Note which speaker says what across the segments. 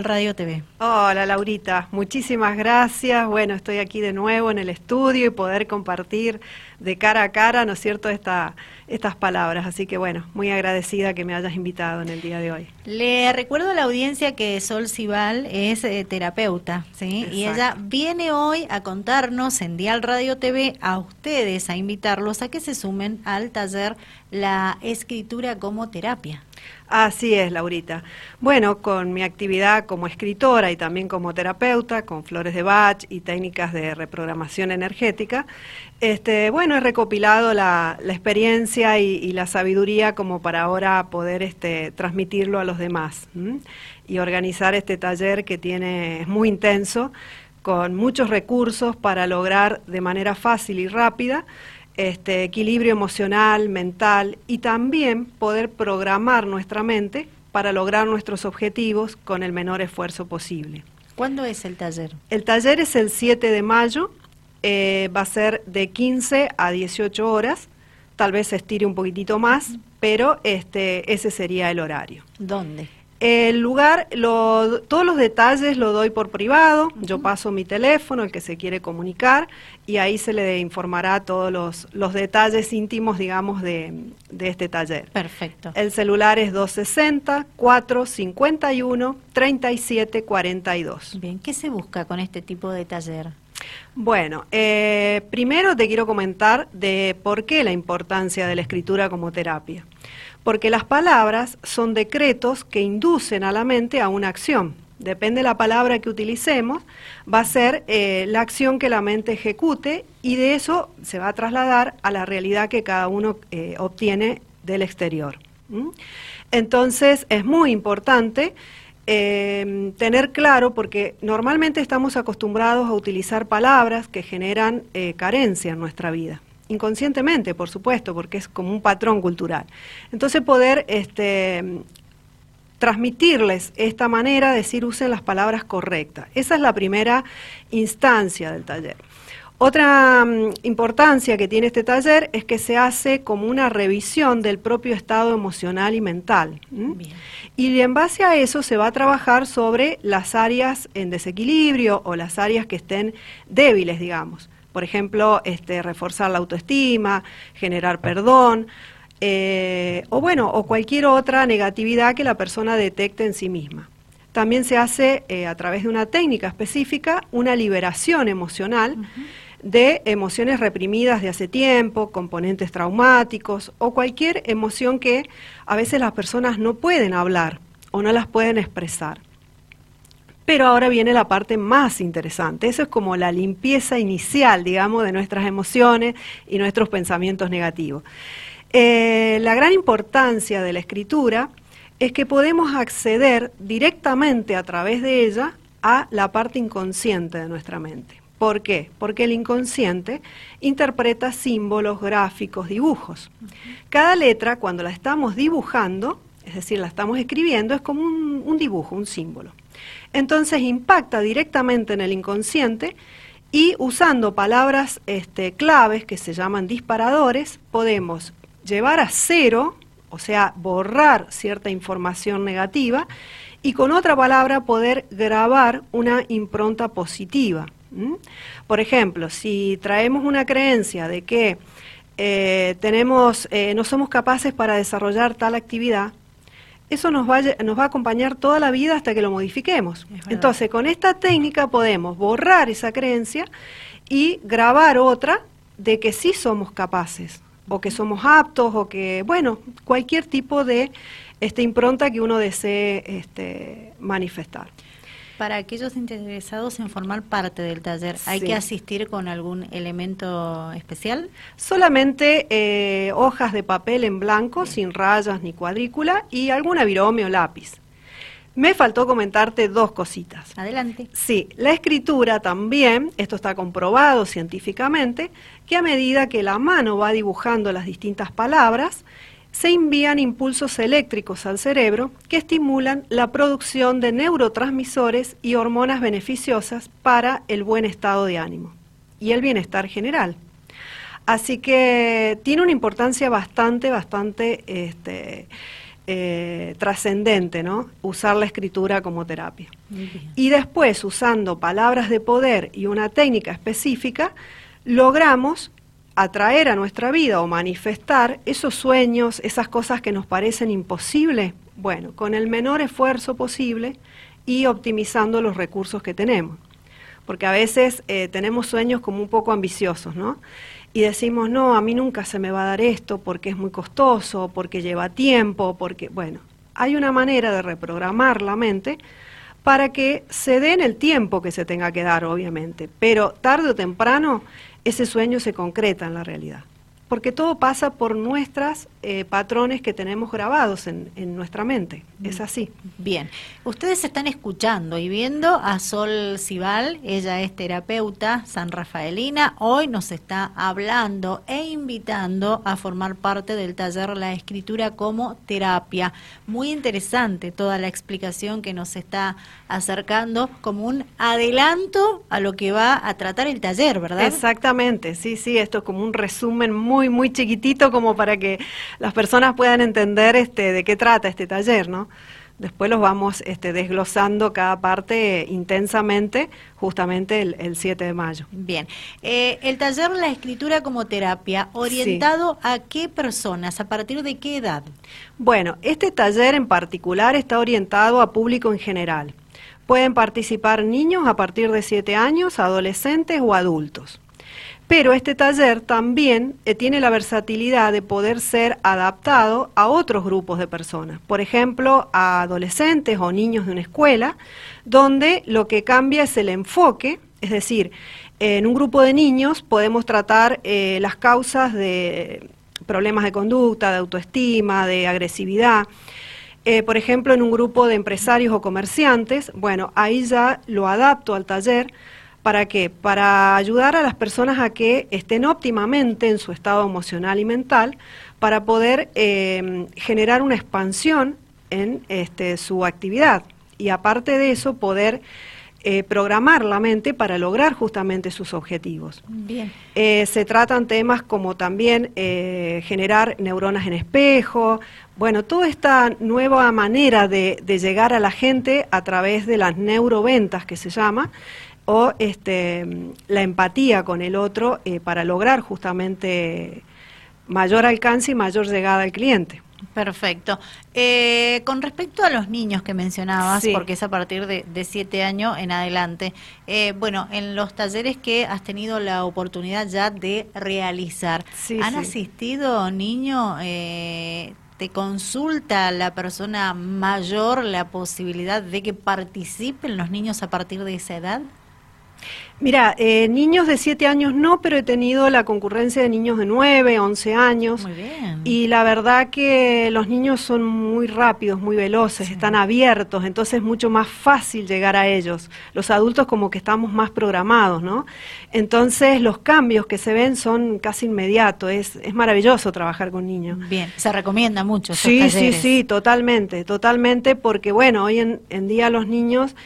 Speaker 1: Radio TV.
Speaker 2: Hola Laurita, muchísimas gracias. Bueno, estoy aquí de nuevo en el estudio y poder compartir de cara a cara, ¿no es cierto?, Esta, estas palabras. Así que bueno, muy agradecida que me hayas invitado en el día de hoy.
Speaker 1: Le recuerdo a la audiencia que Sol Cibal es eh, terapeuta, ¿sí? Y ella viene hoy a contarnos en Dial Radio TV a ustedes, a invitarlos a que se sumen al taller La Escritura como Terapia.
Speaker 2: Así es, Laurita. Bueno, con mi actividad como escritora y también como terapeuta, con flores de Bach y técnicas de reprogramación energética, este, bueno, he recopilado la, experiencia y, la sabiduría como para ahora poder este, transmitirlo a los demás y organizar este taller que tiene, es muy intenso, con muchos recursos para lograr de manera fácil y rápida este, equilibrio emocional, mental y también poder programar nuestra mente para lograr nuestros objetivos con el menor esfuerzo posible.
Speaker 1: ¿Cuándo es el taller?
Speaker 2: El taller es el 7 de mayo, eh, va a ser de 15 a 18 horas, tal vez se estire un poquitito más, pero este, ese sería el horario.
Speaker 1: ¿Dónde?
Speaker 2: El lugar, todos los detalles lo doy por privado, yo paso mi teléfono, el que se quiere comunicar, y ahí se le informará todos los, los detalles íntimos, digamos, de, de, este taller.
Speaker 1: Perfecto.
Speaker 2: El celular es 260-451-3742.
Speaker 1: Bien, ¿qué se busca con este tipo de taller?
Speaker 2: Bueno, eh, primero te quiero comentar de por qué la importancia de la escritura como terapia porque las palabras son decretos que inducen a la mente a una acción. Depende de la palabra que utilicemos, va a ser eh, la acción que la mente ejecute y de eso se va a trasladar a la realidad que cada uno eh, obtiene del exterior. Entonces es muy importante eh, tener claro, porque normalmente estamos acostumbrados a utilizar palabras que generan carencia en nuestra vida inconscientemente, por supuesto, porque es como un patrón cultural. Entonces poder este, transmitirles esta manera, decir usen las palabras correctas. Esa es la primera instancia del taller. Otra mm, importancia que tiene este taller es que se hace como una revisión del propio estado emocional y mental. Y en base a eso se va a trabajar sobre las áreas en desequilibrio o las áreas que estén débiles, digamos. Por ejemplo, este, reforzar la autoestima, generar perdón, eh, o bueno, o cualquier otra negatividad que la persona detecte en sí misma. También se hace eh, a través de una técnica específica una liberación emocional de emociones reprimidas de hace tiempo, componentes traumáticos o cualquier emoción que a veces las personas no pueden hablar o no las pueden expresar. Pero ahora viene la parte más interesante. Eso es como la limpieza inicial, digamos, de nuestras emociones y nuestros pensamientos negativos. Eh, la gran importancia de la escritura es que podemos acceder directamente a través de ella a la parte inconsciente de nuestra mente. ¿Por qué? Porque el inconsciente interpreta símbolos, gráficos, dibujos. Cada letra, cuando la estamos dibujando, es decir, la estamos escribiendo, es como un dibujo, un símbolo. Entonces impacta directamente en el inconsciente y usando palabras este, claves que se llaman disparadores, podemos llevar a cero, o sea, borrar cierta información negativa, y con otra palabra poder grabar una impronta positiva. Por ejemplo, si traemos una creencia de que eh, tenemos, eh, no somos capaces para desarrollar tal actividad, eso nos va, nos va a acompañar toda la vida hasta que lo modifiquemos. Entonces, con esta técnica podemos borrar esa creencia y grabar otra de que sí somos capaces, o que somos aptos, o que, bueno, cualquier tipo de este, impronta que uno desee este, manifestar.
Speaker 1: Para aquellos interesados en formar parte del taller, ¿hay que asistir con algún elemento especial?
Speaker 2: Solamente eh, hojas de papel en blanco, sin rayas ni cuadrícula, y algún avirome o lápiz. Me faltó comentarte dos cositas.
Speaker 1: Adelante.
Speaker 2: Sí, la escritura también, esto está comprobado científicamente, que a medida que la mano va dibujando las distintas palabras, se envían impulsos eléctricos al cerebro que estimulan la producción de neurotransmisores y hormonas beneficiosas para el buen estado de ánimo y el bienestar general. Así que tiene una importancia bastante, bastante este, eh, trascendente, ¿no? Usar la escritura como terapia. Y después, usando palabras de poder y una técnica específica, logramos atraer a nuestra vida o manifestar esos sueños, esas cosas que nos parecen imposibles, bueno, con el menor esfuerzo posible y optimizando los recursos que tenemos. Porque a veces eh, tenemos sueños como un poco ambiciosos, ¿no? Y decimos, no, a mí nunca se me va a dar esto porque es muy costoso, porque lleva tiempo, porque, bueno, hay una manera de reprogramar la mente para que se den el tiempo que se tenga que dar, obviamente, pero tarde o temprano ese sueño se concreta en la realidad porque todo pasa por nuestros eh, patrones que tenemos grabados en, nuestra mente. Es mm. así.
Speaker 1: Bien. Ustedes están escuchando y viendo a Sol Cibal, ella es terapeuta san rafaelina, hoy nos está hablando e invitando a formar parte del taller La Escritura como terapia. Muy interesante toda la explicación que nos está acercando como un adelanto a lo que va a tratar el taller, ¿verdad?
Speaker 2: Exactamente, sí, sí, esto es como un resumen muy muy, muy chiquitito como para que las personas puedan entender este, de qué trata este taller, ¿no? Después los vamos este, desglosando cada parte intensamente, justamente el, 7 de mayo.
Speaker 1: Bien. Eh, el taller La Escritura como Terapia, ¿orientado a qué personas? ¿A partir de qué edad?
Speaker 2: Bueno, este taller en particular está orientado a público en general. Pueden participar niños a partir de 7 años, adolescentes o adultos. Pero este taller también eh, tiene la versatilidad de poder ser adaptado a otros grupos de personas, por ejemplo, a adolescentes o niños de una escuela, donde lo que cambia es el enfoque, es decir, en un grupo de niños podemos tratar eh, las causas de problemas de conducta, de autoestima, de agresividad. Eh, por ejemplo, en un grupo de empresarios o comerciantes, bueno, ahí ya lo adapto al taller ¿Para qué? Para ayudar a las personas a que estén óptimamente en su estado emocional y mental, para poder eh, generar una expansión en este, su actividad. Y aparte de eso, poder eh, programar la mente para lograr justamente sus objetivos. Bien. Eh, se tratan temas como también generar neuronas en espejo, bueno, toda esta nueva manera de, de, llegar a la gente a través de las neuroventas que se llama, o este, la empatía con el otro eh, para lograr justamente mayor alcance y mayor llegada al cliente.
Speaker 1: Perfecto. Eh, con respecto a los niños que mencionabas, porque es a partir de, siete años en adelante, eh, bueno, en los talleres que has tenido la oportunidad ya de realizar, ¿han asistido niños? ¿Te consulta la persona mayor la posibilidad de que participen los niños a partir de esa edad?
Speaker 2: Mira, eh, niños de 7 años no, pero he tenido la concurrencia de niños de 9, 11 años. Muy bien. Y la verdad que los niños son muy rápidos, muy veloces, están abiertos, entonces es mucho más fácil llegar a ellos. Los adultos como que estamos más programados, ¿no? Entonces los cambios que se ven son casi inmediatos, es, es maravilloso trabajar con niños.
Speaker 1: Bien, se recomienda mucho.
Speaker 2: Sí, sí, sí, totalmente, totalmente, porque bueno, hoy en, en día los niños...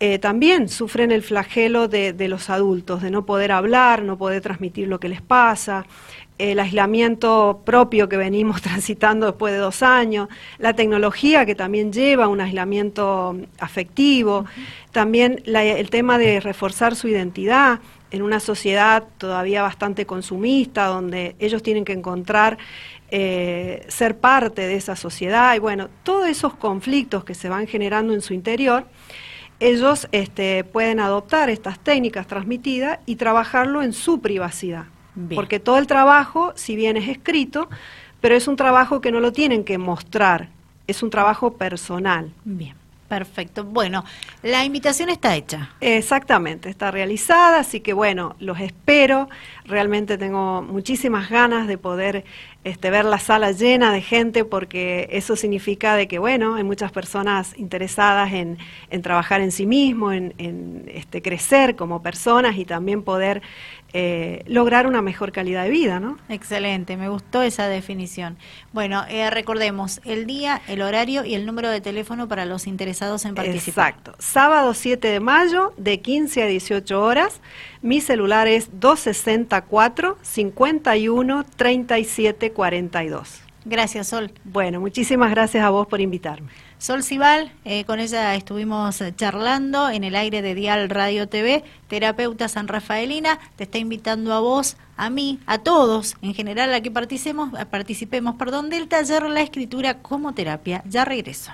Speaker 2: Eh, también sufren el flagelo de, los adultos, de no poder hablar, no poder transmitir lo que les pasa, el aislamiento propio que venimos transitando después de dos años, la tecnología que también lleva un aislamiento afectivo, también el tema de reforzar su identidad en una sociedad todavía bastante consumista, donde ellos tienen que encontrar eh, ser parte de esa sociedad y bueno, todos esos conflictos que se van generando en su interior ellos este, pueden adoptar estas técnicas transmitidas y trabajarlo en su privacidad. Porque todo el trabajo, si bien es escrito, pero es un trabajo que no lo tienen que mostrar, es un trabajo personal.
Speaker 1: Bien. Perfecto. Bueno, la invitación está hecha.
Speaker 2: Exactamente, está realizada, así que bueno, los espero. Realmente tengo muchísimas ganas de poder este, ver la sala llena de gente porque eso significa de que, bueno, hay muchas personas interesadas en, trabajar en sí mismo, en, en este, crecer como personas y también poder eh, lograr una mejor calidad de vida, ¿no?
Speaker 1: Excelente, me gustó esa definición. Bueno, eh, recordemos el día, el horario y el número de teléfono para los interesados en participar.
Speaker 2: Exacto, sábado 7 de mayo de 15 a 18 horas. Mi celular es 264 51 37 42.
Speaker 1: Gracias, Sol.
Speaker 2: Bueno, muchísimas gracias a vos por invitarme.
Speaker 1: Sol Cibal, eh, con ella estuvimos charlando en el aire de Dial Radio TV, terapeuta San Rafaelina, te está invitando a vos, a mí, a todos, en general a que participemos, participemos perdón, del taller La Escritura como Terapia. Ya regreso.